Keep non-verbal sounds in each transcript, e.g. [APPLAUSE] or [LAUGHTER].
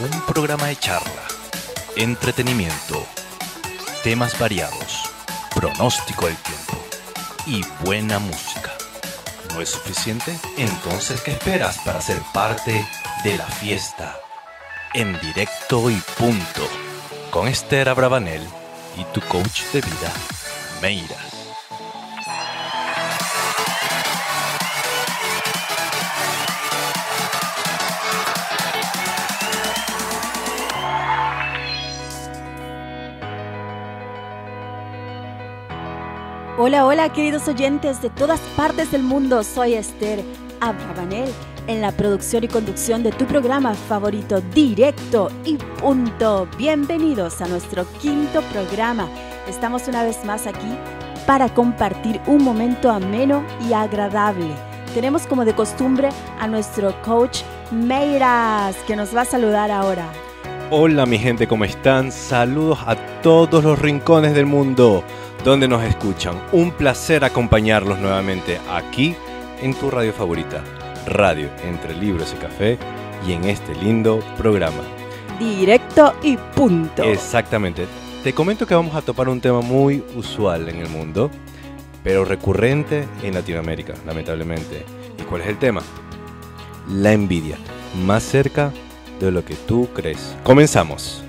Un programa de charla, entretenimiento, temas variados, pronóstico del tiempo y buena música. ¿No es suficiente? Entonces, ¿qué esperas para ser parte de la fiesta? En directo y punto. Con Esther Abravanel y tu coach de vida, Meira. Hola, hola queridos oyentes de todas partes del mundo, soy Esther Abravanel en la producción y conducción de tu programa favorito directo y punto. Bienvenidos a nuestro quinto programa. Estamos una vez más aquí para compartir un momento ameno y agradable. Tenemos como de costumbre a nuestro coach Meiras que nos va a saludar ahora. Hola mi gente, ¿cómo están? Saludos a todos los rincones del mundo donde nos escuchan. Un placer acompañarlos nuevamente aquí en tu radio favorita, Radio Entre Libros y Café, y en este lindo programa. Directo y punto. Exactamente. Te comento que vamos a topar un tema muy usual en el mundo, pero recurrente en Latinoamérica, lamentablemente. ¿Y cuál es el tema? La envidia, más cerca de lo que tú crees. Comenzamos.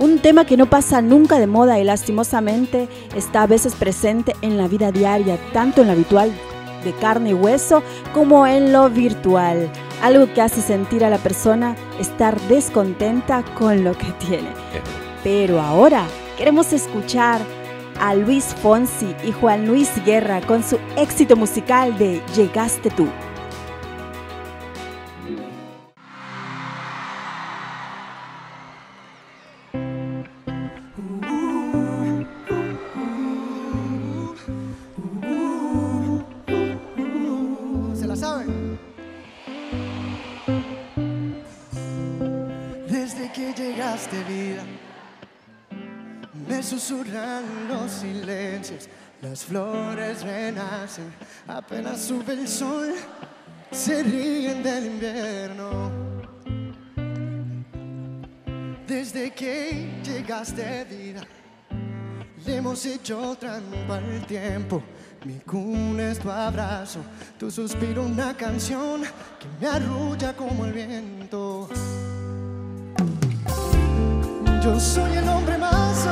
Un tema que no pasa nunca de moda y lastimosamente está a veces presente en la vida diaria, tanto en lo habitual de carne y hueso como en lo virtual. Algo que hace sentir a la persona estar descontenta con lo que tiene. Pero ahora queremos escuchar a Luis Fonsi y Juan Luis Guerra con su éxito musical de Llegaste tú. Flores renacen, apenas sube el sol, se ríen del invierno. Desde que llegaste vida, le hemos hecho trampa al tiempo. Mi cuna es tu abrazo, tu suspiro una canción que me arrulla como el viento. Yo soy el hombre más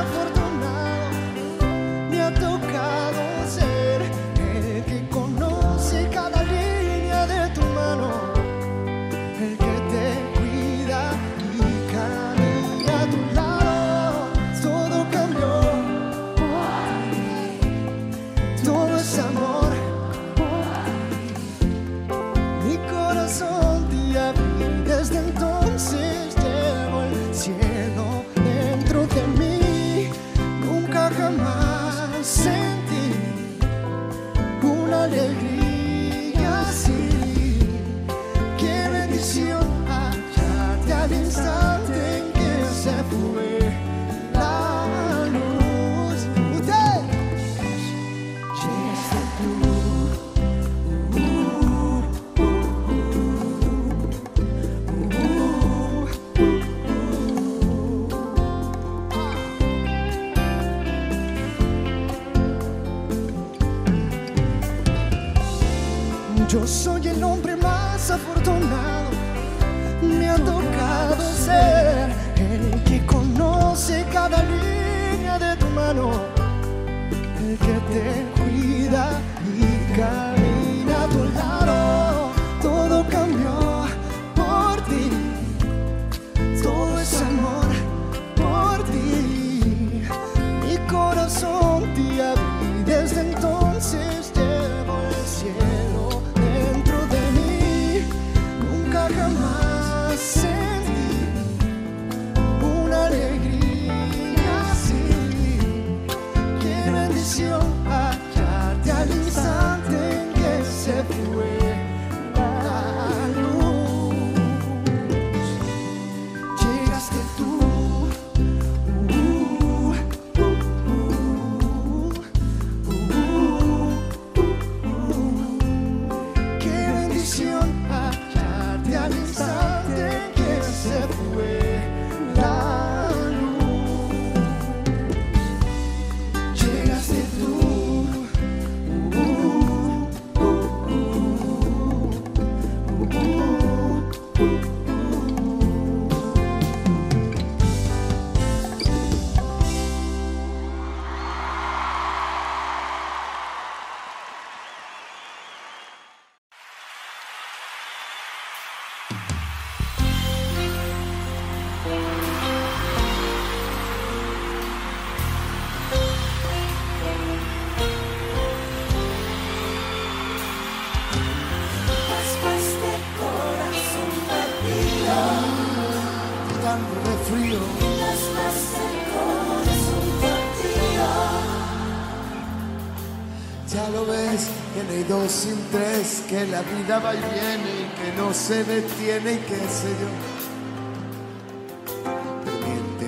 que la vida va y viene y que no se detiene y qué sé yo.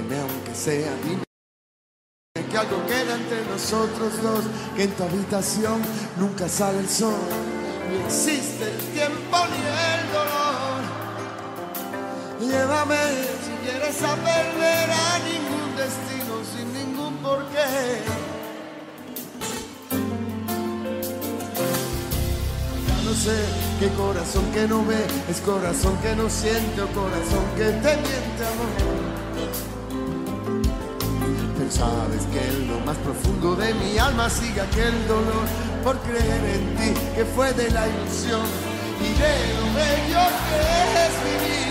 Pero aunque sea, dime que algo queda entre nosotros dos, que en tu habitación nunca sale el sol, ni existe el tiempo ni el dolor. Llévame quieres a ningún destino sin ningún porqué. no sé qué corazón que no ve, es corazón que no siente o corazón que te miente, amor. Pero sabes que en lo más profundo de mi alma sigue aquel dolor por creer en ti que fue de la ilusión y de lo bello que es vivir.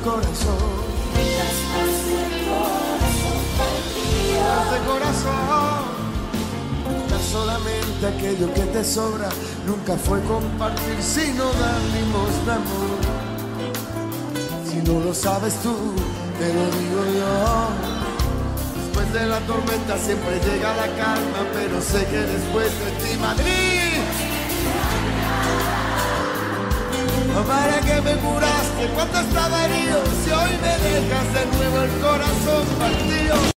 pa' este corazón. Este corazón. solamente aquello que te sobra. Nunca fue compartir, sino dar limosna amor. Si no lo sabes tú, te lo digo yo. Después de la tormenta siempre llega la calma, pero sé que después de ti, Madrid. Para que me curaste cuando estaba herido, si hoy me dejas de nuevo el corazón partido.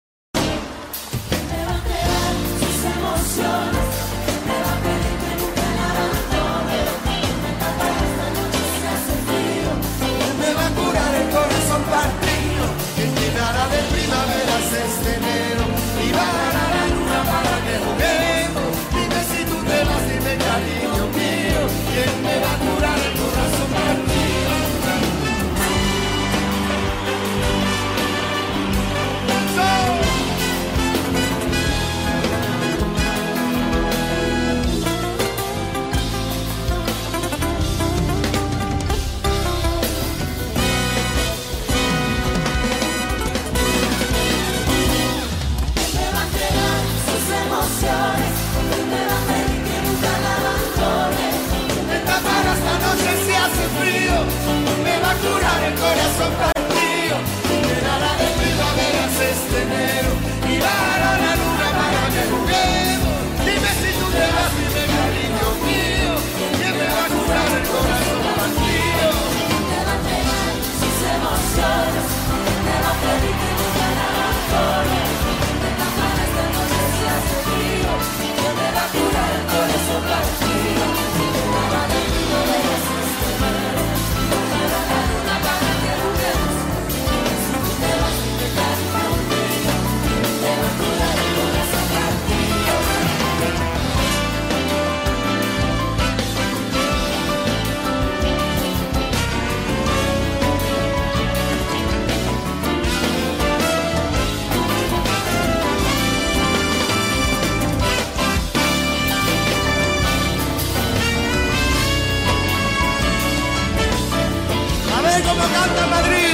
como canta Madrid.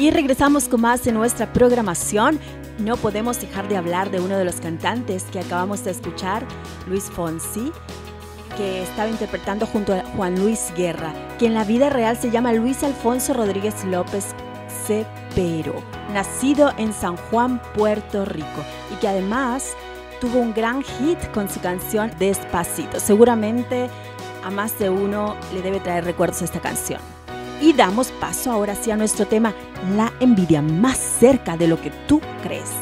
Y regresamos con más de nuestra programación. No podemos dejar de hablar de uno de los cantantes que acabamos de escuchar, Luis Fonsi, que estaba interpretando junto a Juan Luis Guerra, que en la vida real se llama Luis Alfonso Rodríguez López Cepero, nacido en San Juan, Puerto Rico, y que además tuvo un gran hit con su canción Despacito. Seguramente a más de uno le debe traer recuerdos esta canción. Y damos paso ahora sí a nuestro tema, la envidia más cerca de lo que tú crees.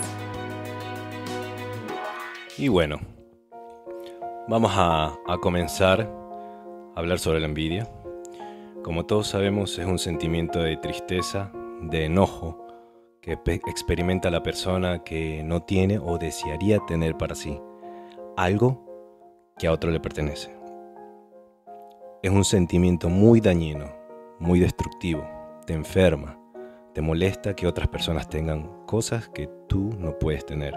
Y bueno, vamos a, a comenzar a hablar sobre la envidia. Como todos sabemos, es un sentimiento de tristeza, de enojo, que pe- experimenta la persona que no tiene o desearía tener para sí algo que a otro le pertenece. Es un sentimiento muy dañino, muy destructivo, te enferma, te molesta que otras personas tengan cosas que tú no puedes tener.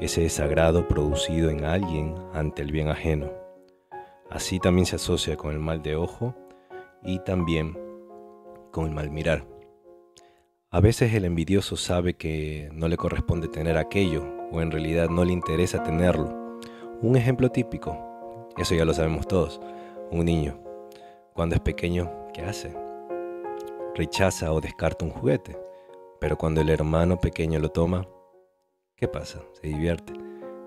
Ese desagrado producido en alguien ante el bien ajeno. Así también se asocia con el mal de ojo y también con el mal mirar. A veces el envidioso sabe que no le corresponde tener aquello o en realidad no le interesa tenerlo. Un ejemplo típico, eso ya lo sabemos todos, un niño, cuando es pequeño, ¿qué hace? Rechaza o descarta un juguete, pero cuando el hermano pequeño lo toma, ¿qué pasa? Se divierte,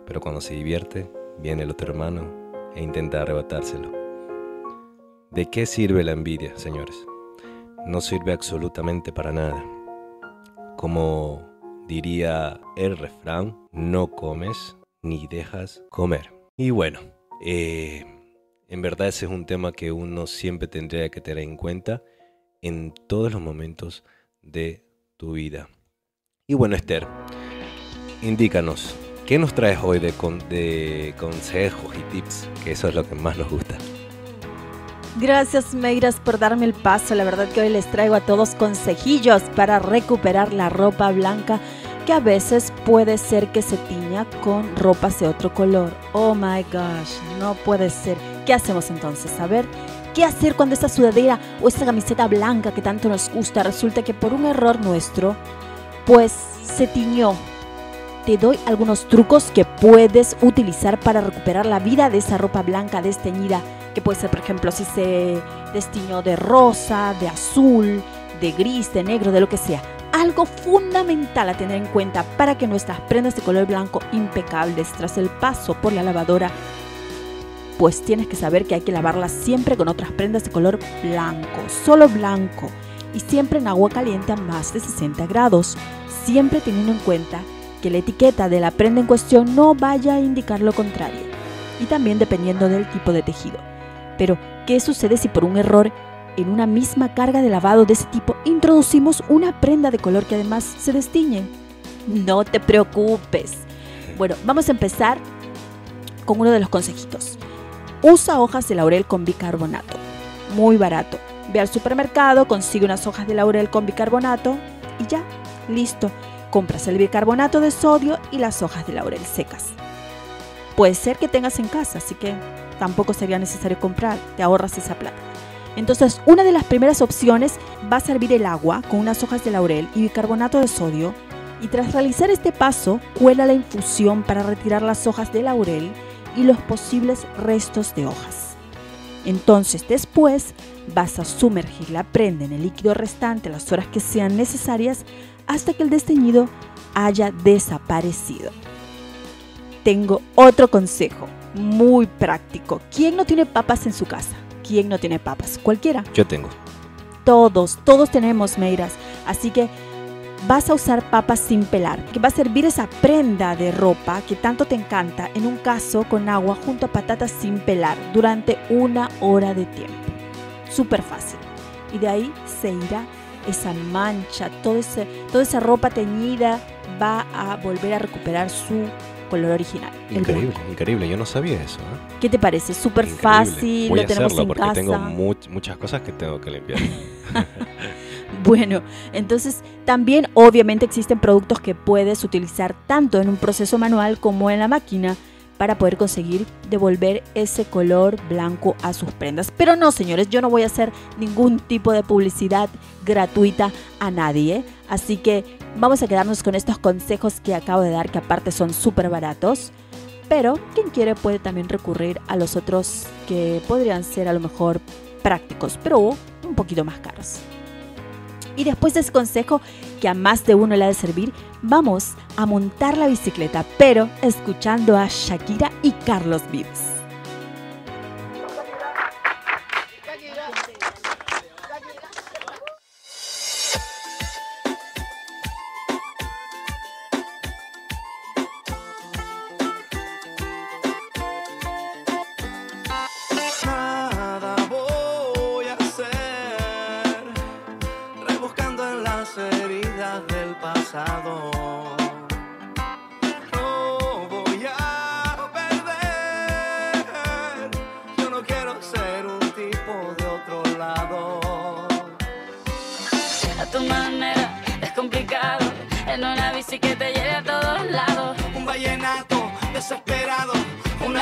pero cuando se divierte, viene el otro hermano e intenta arrebatárselo. ¿De qué sirve la envidia, señores? No sirve absolutamente para nada. Como diría el refrán, no comes ni dejas comer. Y bueno, eh, en verdad ese es un tema que uno siempre tendría que tener en cuenta en todos los momentos de tu vida. Y bueno, Esther, indícanos, ¿qué nos traes hoy de, con- de consejos y tips? Que eso es lo que más nos gusta. Gracias, Meiras, por darme el paso. La verdad que hoy les traigo a todos consejillos para recuperar la ropa blanca que a veces puede ser que se tiña con ropas de otro color. Oh my gosh, no puede ser. ¿Qué hacemos entonces? A ver, ¿qué hacer cuando esta sudadera o esta camiseta blanca que tanto nos gusta resulta que por un error nuestro, pues se tiñó? Te doy algunos trucos que puedes utilizar para recuperar la vida de esa ropa blanca desteñida que puede ser, por ejemplo, si se destiñó de rosa, de azul, de gris, de negro, de lo que sea. Algo fundamental a tener en cuenta para que nuestras prendas de color blanco impecables tras el paso por la lavadora, pues tienes que saber que hay que lavarlas siempre con otras prendas de color blanco, solo blanco, y siempre en agua caliente a más de 60 grados, siempre teniendo en cuenta que la etiqueta de la prenda en cuestión no vaya a indicar lo contrario, y también dependiendo del tipo de tejido. Pero, ¿qué sucede si por un error en una misma carga de lavado de ese tipo introducimos una prenda de color que además se destiñe? No te preocupes. Bueno, vamos a empezar con uno de los consejitos. Usa hojas de laurel con bicarbonato. Muy barato. Ve al supermercado, consigue unas hojas de laurel con bicarbonato y ya, listo. Compras el bicarbonato de sodio y las hojas de laurel secas. Puede ser que tengas en casa, así que tampoco sería necesario comprar, te ahorras esa plata. Entonces, una de las primeras opciones va a servir el agua con unas hojas de laurel y bicarbonato de sodio y tras realizar este paso, cuela la infusión para retirar las hojas de laurel y los posibles restos de hojas. Entonces, después vas a sumergir la prenda en el líquido restante las horas que sean necesarias hasta que el desteñido haya desaparecido. Tengo otro consejo muy práctico. ¿Quién no tiene papas en su casa? ¿Quién no tiene papas? Cualquiera. Yo tengo. Todos, todos tenemos meiras. Así que vas a usar papas sin pelar, que va a servir esa prenda de ropa que tanto te encanta en un caso con agua junto a patatas sin pelar durante una hora de tiempo. Súper fácil. Y de ahí se irá esa mancha, todo ese, toda esa ropa teñida va a volver a recuperar su color original. Increíble, increíble. Yo no sabía eso. ¿eh? ¿Qué te parece? Súper fácil, Voy lo a tenemos hacerlo en porque casa. tengo much- muchas cosas que tengo que limpiar. [LAUGHS] [LAUGHS] Bueno, entonces también obviamente existen productos que puedes utilizar tanto en un proceso manual como en la máquina para poder conseguir devolver ese color blanco a sus prendas. Pero no, señores, yo no voy a hacer ningún tipo de publicidad gratuita a nadie. Así que vamos a quedarnos con estos consejos que acabo de dar, que aparte son súper baratos. Pero quien quiere puede también recurrir a los otros que podrían ser a lo mejor prácticos, pero un poquito más caros. Y después de ese consejo que a más de uno le ha de servir, vamos a montar la bicicleta, pero escuchando a Shakira y Carlos Vives.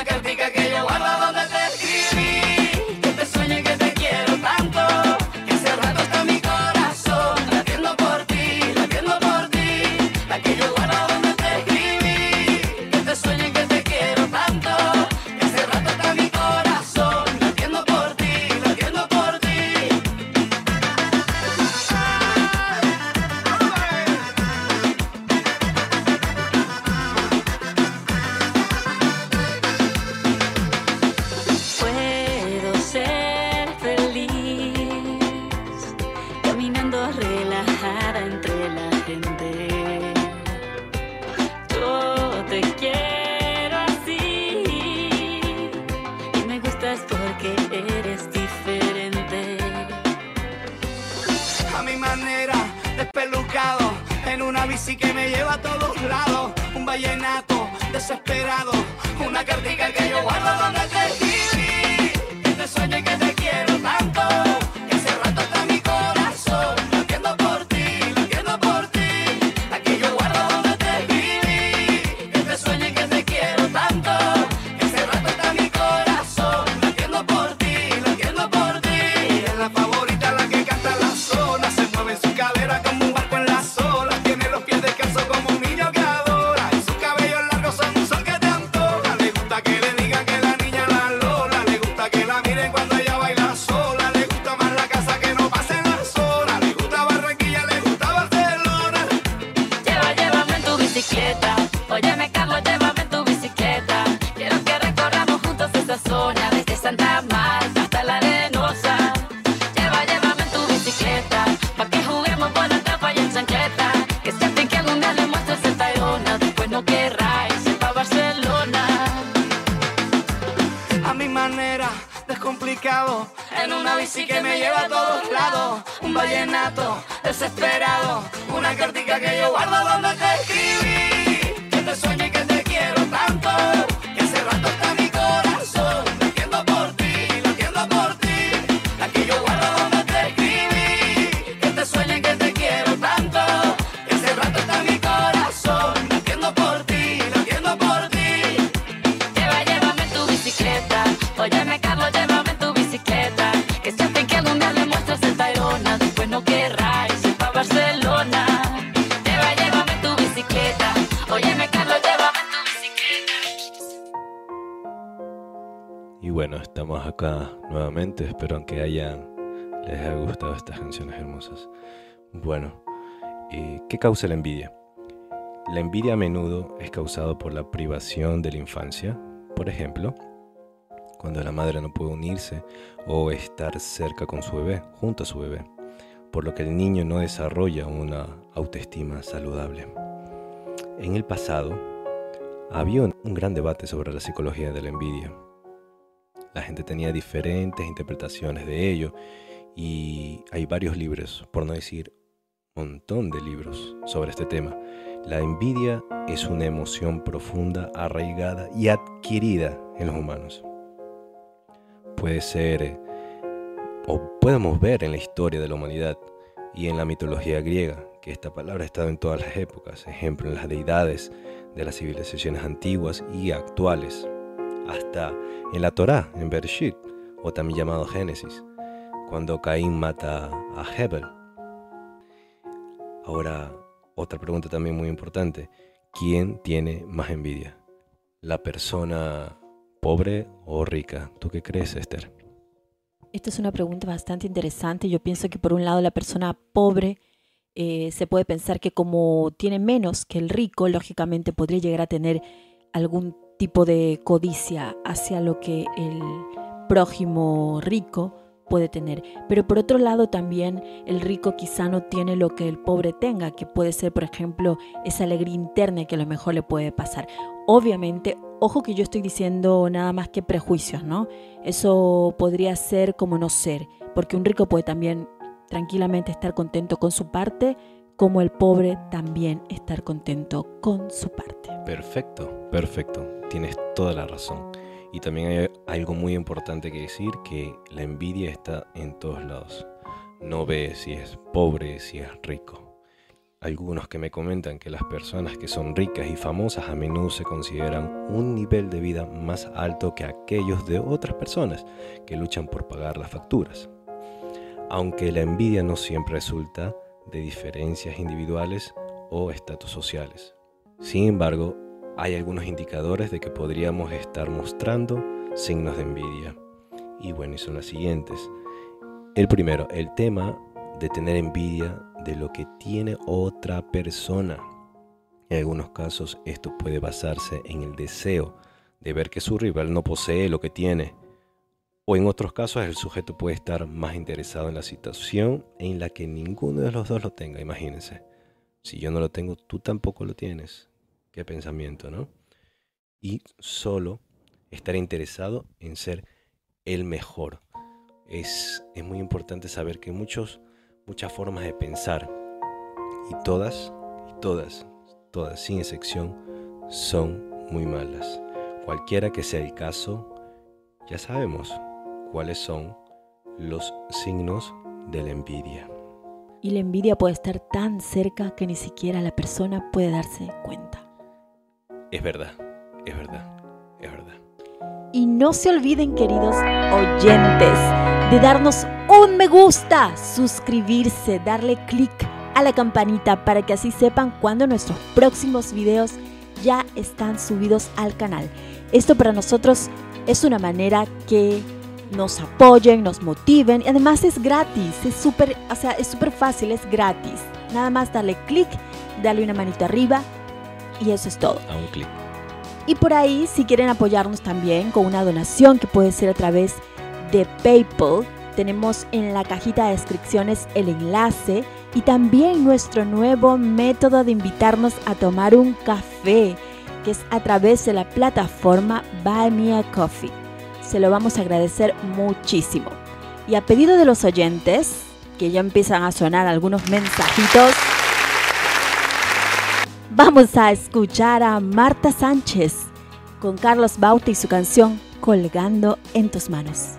Una cartica no querráis ir Barcelona. Llévame tu bicicleta. Carlos, llévame tu bicicleta. Y bueno, estamos acá nuevamente. Espero que hayan les haya gustado estas canciones hermosas. Bueno, ¿qué causa la envidia? La envidia a menudo es causada por la privación de la infancia. Por ejemplo, cuando la madre no puede unirse o estar cerca con su bebé, junto a su bebé, por lo que el niño no desarrolla una autoestima saludable. En el pasado, había un gran debate sobre la psicología de la envidia. La gente tenía diferentes interpretaciones de ello y hay varios libros, por no decir un montón de libros sobre este tema. La envidia es una emoción profunda, arraigada y adquirida en los humanos. Puede ser, eh, o podemos ver en la historia de la humanidad, y en la mitología griega, que esta palabra ha estado en todas las épocas, ejemplo en las deidades de las civilizaciones antiguas y actuales, hasta en la Torá, en Bereshit, o también llamado Génesis, cuando Caín mata a Hebel. Ahora, otra pregunta también muy importante, ¿quién tiene más envidia? ¿La persona pobre o rica? ¿Tú qué crees, Esther? Esta es una pregunta bastante interesante. Yo pienso que por un lado la persona pobre eh, se puede pensar que como tiene menos que el rico, lógicamente podría llegar a tener algún tipo de codicia hacia lo que el prójimo rico puede tener. Pero por otro lado también el rico quizá no tiene lo que el pobre tenga, que puede ser por ejemplo esa alegría interna que a lo mejor le puede pasar. Obviamente, ojo que yo estoy diciendo nada más que prejuicios, ¿no? Eso podría ser como no ser, porque un rico puede también tranquilamente estar contento con su parte, como el pobre también estar contento con su parte. Perfecto, perfecto. Tienes toda la razón. Y también hay algo muy importante que decir, que la envidia está en todos lados. No ve si es pobre, si es rico. Algunos que me comentan que las personas que son ricas y famosas a menudo se consideran un nivel de vida más alto que aquellos de otras personas que luchan por pagar las facturas. Aunque la envidia no siempre resulta de diferencias individuales o estatus sociales. Sin embargo, hay algunos indicadores de que podríamos estar mostrando signos de envidia. Y bueno, y son las siguientes. El primero, el tema de tener envidia de lo que tiene otra persona. En algunos casos esto puede basarse en el deseo de ver que su rival no posee lo que tiene. O en otros casos el sujeto puede estar más interesado en la situación en la que ninguno de los dos lo tenga, imagínense. Si yo no lo tengo, tú tampoco lo tienes. Qué pensamiento, ¿no? Y solo estar interesado en ser el mejor. Es, es muy importante saber que muchos muchas formas de pensar y todas, y todas, todas sin excepción, son muy malas. Cualquiera que sea el caso, ya sabemos cuáles son los signos de la envidia. Y la envidia puede estar tan cerca que ni siquiera la persona puede darse cuenta. Es verdad, es verdad, es verdad. Y no se olviden, queridos oyentes, de darnos un me gusta, suscribirse, darle clic a la campanita para que así sepan cuando nuestros próximos videos ya están subidos al canal. Esto para nosotros es una manera que nos apoyen, nos motiven y además es gratis, es súper, o sea, es súper fácil, es gratis. Nada más darle clic, darle una manita arriba y eso es todo. A un clic. Y por ahí, si quieren apoyarnos también con una donación que puede ser a través de PayPal, tenemos en la cajita de descripciones el enlace y también nuestro nuevo método de invitarnos a tomar un café, que es a través de la plataforma Buy Me a Coffee. Se lo vamos a agradecer muchísimo. Y a pedido de los oyentes, que ya empiezan a sonar algunos mensajitos, vamos a escuchar a Marta Sánchez con Carlos Bauta y su canción Colgando en tus manos.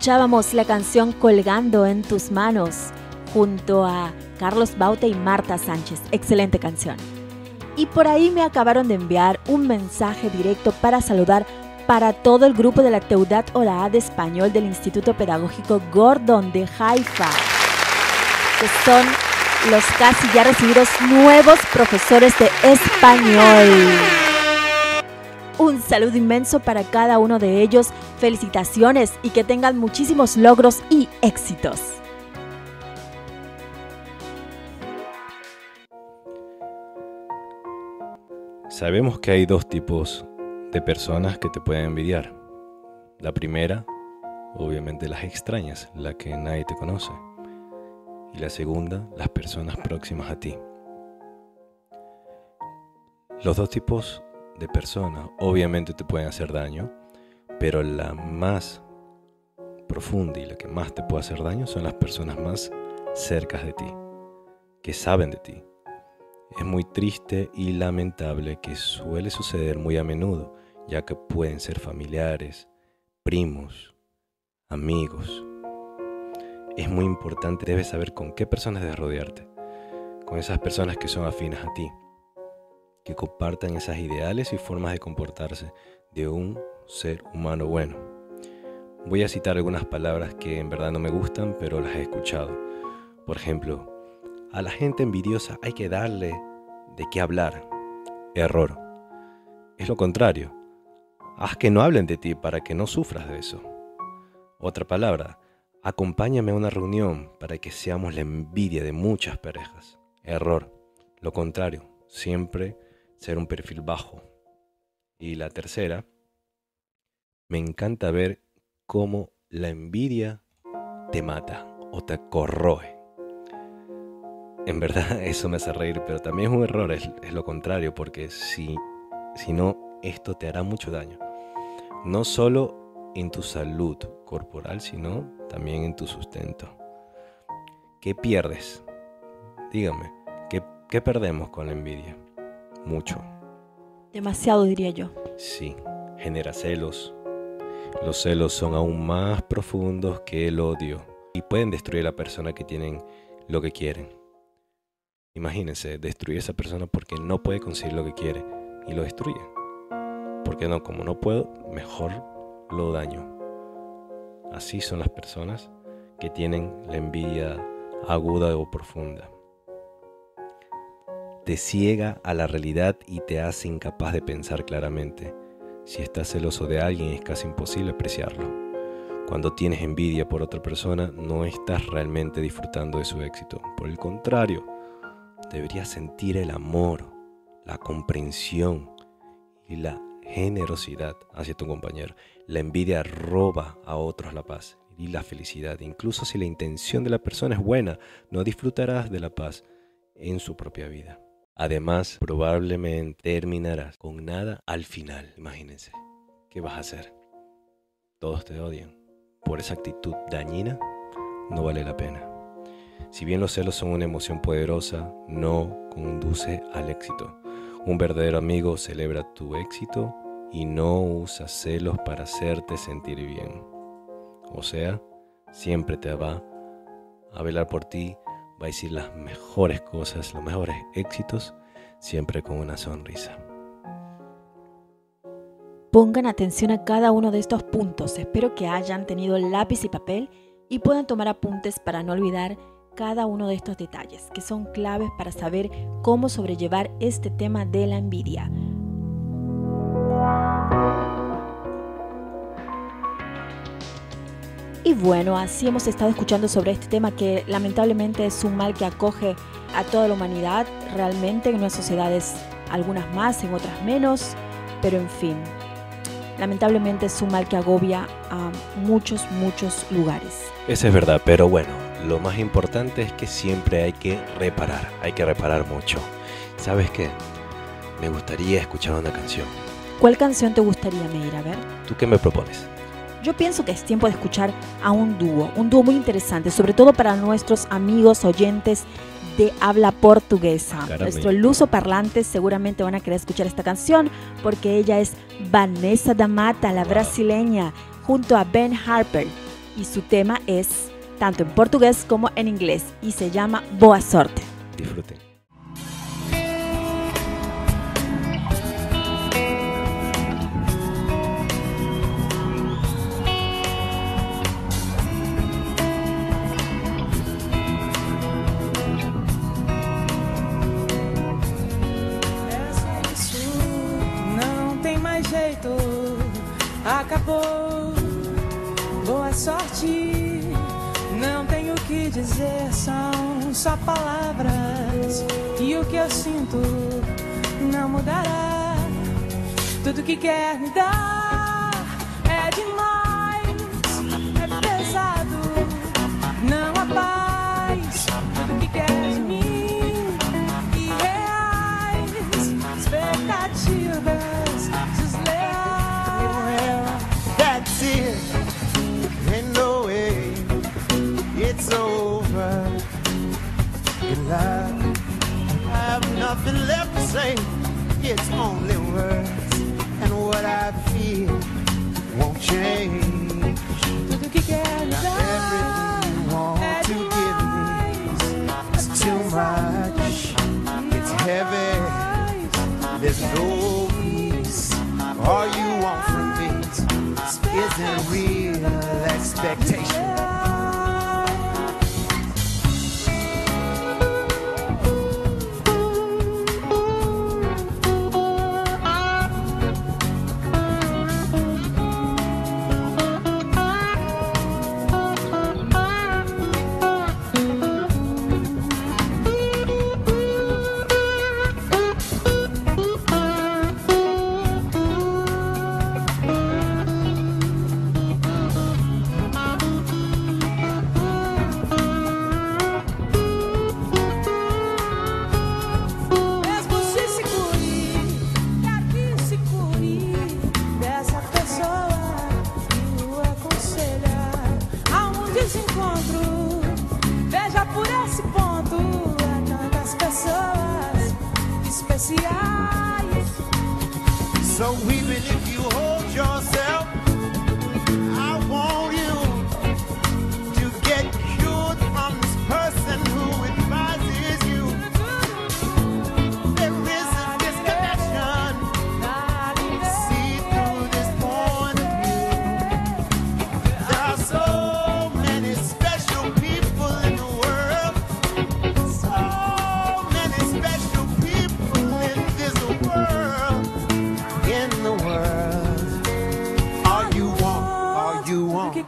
escuchábamos la canción Colgando en tus manos junto a Carlos Baute y Marta Sánchez. Excelente canción. Y por ahí me acabaron de enviar un mensaje directo para saludar para todo el grupo de la Teudat Oraá de Español del Instituto Pedagógico Gordon de Haifa, que son los casi ya recibidos nuevos profesores de español. Un saludo inmenso para cada uno de ellos, felicitaciones y que tengan muchísimos logros y éxitos. Sabemos que hay dos tipos de personas que te pueden envidiar. La primera, obviamente las extrañas, la que nadie te conoce. Y la segunda, las personas próximas a ti. Los dos tipos de personas obviamente te pueden hacer daño, pero la más profunda y la que más te puede hacer daño son las personas más cercas de ti, que saben de ti. Es muy triste y lamentable que suele suceder muy a menudo, ya que pueden ser familiares, primos, amigos. Es muy importante, debes saber con qué personas debes rodearte, con esas personas que son afines a ti, que compartan esas ideales y formas de comportarse de un ser humano bueno. Voy a citar algunas palabras que en verdad no me gustan, pero las he escuchado. Por ejemplo, a la gente envidiosa hay que darle de qué hablar. Error. Es lo contrario. Haz que no hablen de ti para que no sufras de eso. Otra palabra. Acompáñame a una reunión para que seamos la envidia de muchas parejas. Error. Lo contrario. Siempre ser un perfil bajo. Y la tercera. Me encanta ver cómo la envidia te mata o te corroe. En verdad [LAUGHS] eso me hace reír, pero también es un error, es, es lo contrario, porque si, si no, esto te hará mucho daño. No solo en tu salud corporal, sino también en tu sustento. ¿Qué pierdes? Dígame, ¿qué, qué perdemos con la envidia? Mucho. Demasiado diría yo. Sí, genera celos. Los celos son aún más profundos que el odio y pueden destruir a la persona que tienen lo que quieren. Imagínense, destruir a esa persona porque no puede conseguir lo que quiere y lo destruye. Porque no, como no puedo, mejor lo daño. Así son las personas que tienen la envidia aguda o profunda. Te ciega a la realidad y te hace incapaz de pensar claramente. Si estás celoso de alguien es casi imposible apreciarlo. Cuando tienes envidia por otra persona no estás realmente disfrutando de su éxito. Por el contrario, deberías sentir el amor, la comprensión y la generosidad hacia tu compañero. La envidia roba a otros la paz y la felicidad. Incluso si la intención de la persona es buena, no disfrutarás de la paz en su propia vida. Además, probablemente terminarás con nada al final. Imagínense, ¿qué vas a hacer? Todos te odian. Por esa actitud dañina, no vale la pena. Si bien los celos son una emoción poderosa, no conduce al éxito. Un verdadero amigo celebra tu éxito y no usa celos para hacerte sentir bien. O sea, siempre te va a velar por ti, va a decir las mejores cosas, los mejores éxitos, siempre con una sonrisa. Pongan atención a cada uno de estos puntos. Espero que hayan tenido lápiz y papel y puedan tomar apuntes para no olvidar cada uno de estos detalles, que son claves para saber cómo sobrellevar este tema de la envidia. Y bueno, así hemos estado escuchando sobre este tema que lamentablemente es un mal que acoge a toda la humanidad, realmente en unas sociedades, algunas más, en otras menos, pero en fin, lamentablemente es un mal que agobia a muchos, muchos lugares. Eso es verdad, pero bueno, lo más importante es que siempre hay que reparar, hay que reparar mucho. ¿Sabes qué? Me gustaría escuchar una canción. ¿Cuál canción te gustaría, Meir? A ver. ¿Tú qué me propones? Yo pienso que es tiempo de escuchar a un dúo, un dúo muy interesante, sobre todo para nuestros amigos oyentes de habla portuguesa. Nuestros luso parlantes seguramente van a querer escuchar esta canción porque ella es Vanessa da Mata, la brasileña, junto a Ben Harper. Y su tema es tanto en portugués como en inglés y se llama Boa Sorte. Disfruten. Acabou. Boa sorte. Não tenho o que dizer, são só palavras. E o que eu sinto não mudará. Tudo que quer me dar say. It's only words, and what I feel won't change. Tudo que quer me Now everything you want to give me is too much. It's heavy. There's no peace. All you want from me isn't real expectation. Even if you hold yourself,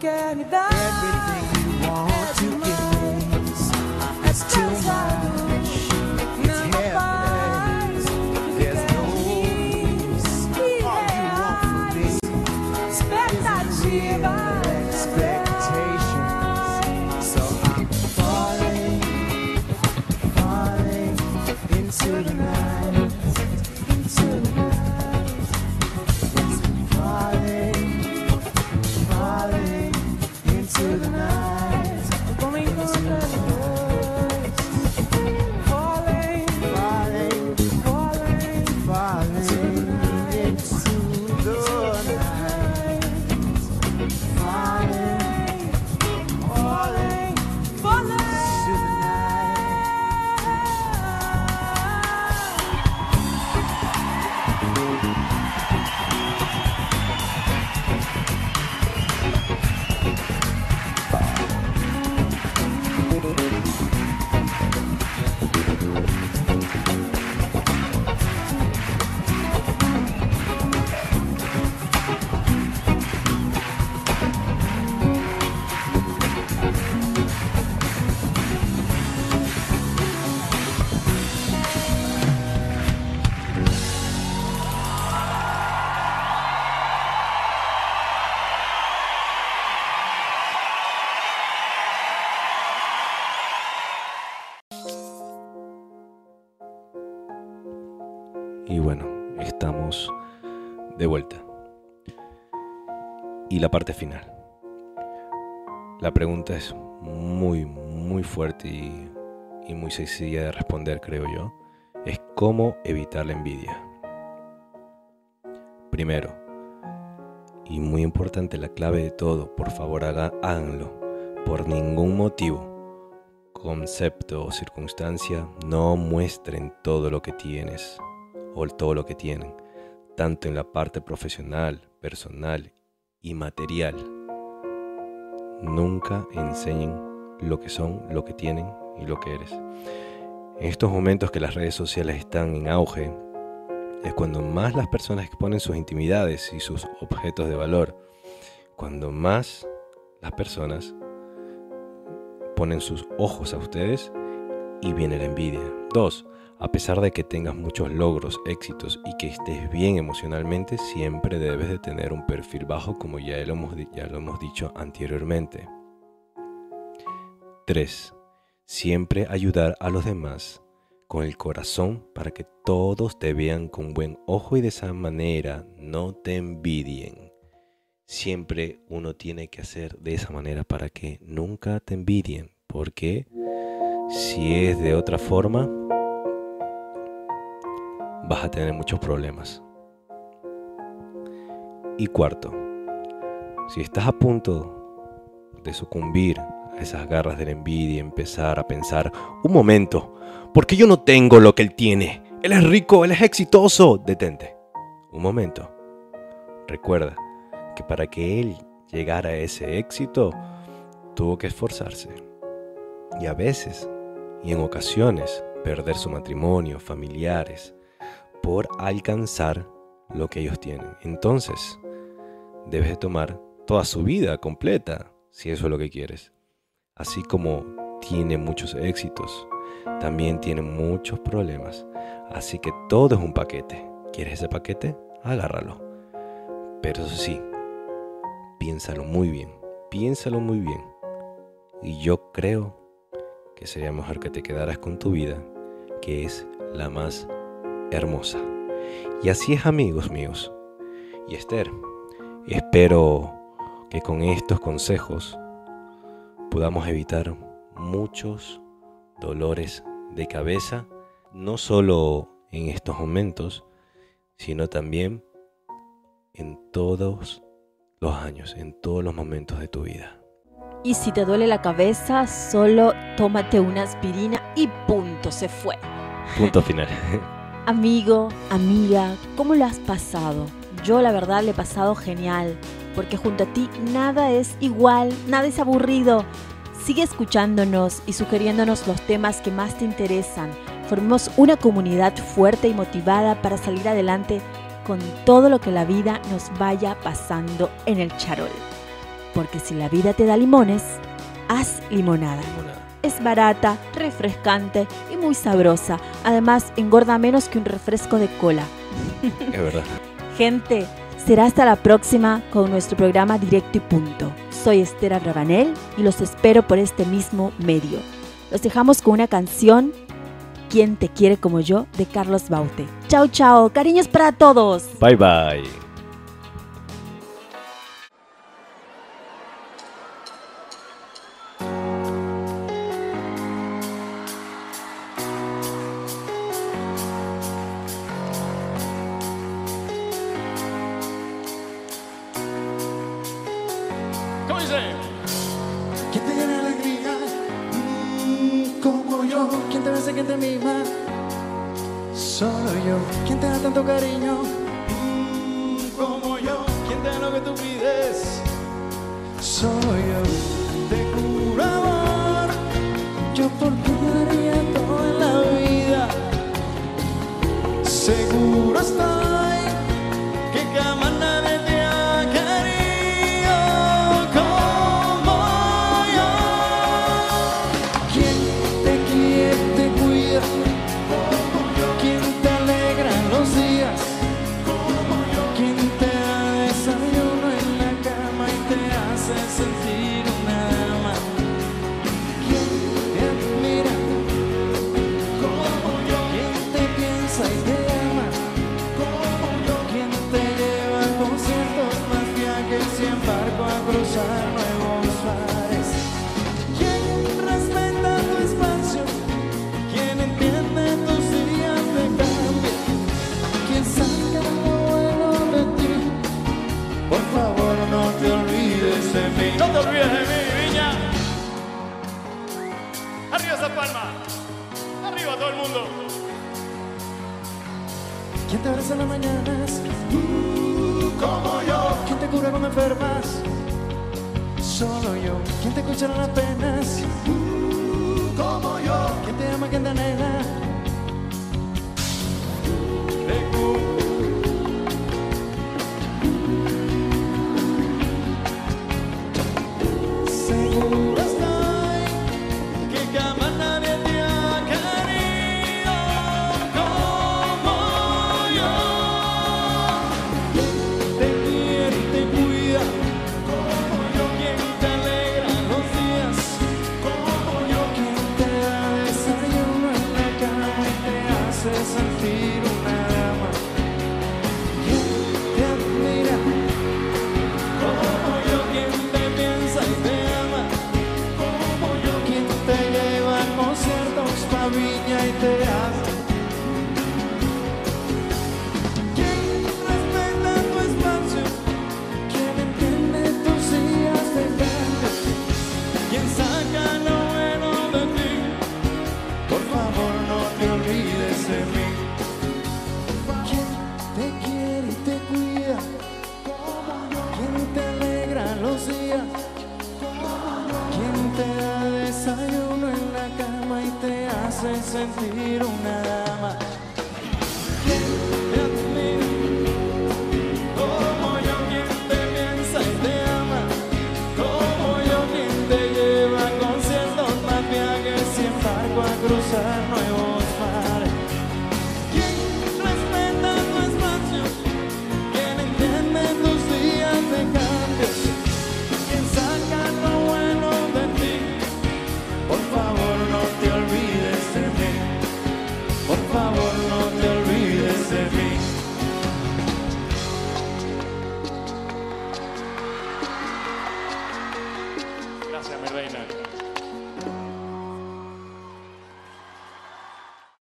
again la parte final. La pregunta es muy, muy fuerte y, muy sencilla de responder, creo yo. Es cómo evitar la envidia. Primero, y muy importante, la clave de todo, por favor haga-. Por ningún motivo, concepto o circunstancia, no muestren todo lo que tienes o todo lo que tienen, tanto en la parte profesional, personal y material. Nunca enseñen lo que son, lo que tienen y lo que eres. En estos momentos que las redes sociales están en auge, es cuando más las personas exponen sus intimidades y sus objetos de valor, cuando más las personas ponen sus ojos a ustedes y viene la envidia. Dos, a pesar de que tengas muchos logros, éxitos y que estés bien emocionalmente, siempre debes de tener un perfil bajo como ya lo hemos, ya lo hemos dicho anteriormente. 3. Siempre ayudar a los demás con el corazón para que todos te vean con buen ojo y de esa manera no te envidien. Siempre uno tiene que hacer de esa manera para que nunca te envidien, porque si es de otra forma, vas a tener muchos problemas. Y cuarto, si estás a punto de sucumbir a esas garras de la envidia y empezar a pensar, un momento, ¿por qué yo no tengo lo que él tiene? Él es rico, él es exitoso. Detente. Un momento. Recuerda que para que él llegara a ese éxito, tuvo que esforzarse. Y a veces, y en ocasiones, perder su matrimonio, familiares, por alcanzar lo que ellos tienen. Entonces, debes de tomar toda su vida completa, si eso es lo que quieres. Así como tiene muchos éxitos, también tiene muchos problemas. Así que todo es un paquete. ¿Quieres ese paquete? Agárralo. Pero eso sí, piénsalo muy bien. Piénsalo muy bien. Y yo creo que sería mejor que te quedaras con tu vida, que es la más hermosa. Y así es amigos míos. Y Esther, espero que con estos consejos podamos evitar muchos dolores de cabeza, no solo en estos momentos, sino también en todos los años, en todos los momentos de tu vida. Y si te duele la cabeza, solo tómate una aspirina y punto, se fue. Punto final. [LAUGHS] Amigo, amiga, ¿cómo lo has pasado? Yo la verdad le he pasado genial, porque junto a ti nada es igual, nada es aburrido. Sigue escuchándonos y sugiriéndonos los temas que más te interesan. Formemos una comunidad fuerte y motivada para salir adelante con todo lo que la vida nos vaya pasando en el charol. Porque si la vida te da limones, haz limonada. Es barata, refrescante muy sabrosa. Además, engorda menos que un refresco de cola. Es verdad. [LAUGHS] Gente, será hasta la próxima con nuestro programa Directo y Punto. Soy Estera Rabanel y los espero por este mismo medio. Los dejamos con una canción, Quien te quiere como yo, de Carlos Baute. Chao, chao. Cariños para todos. Bye, bye. ter tardes a las mañanas. Como yo. ¿Quién te cura cuando enfermas? Solo yo. ¿Quién te escuchará las penas? Tú como yo. ¿Quién te ama, quién te anhela?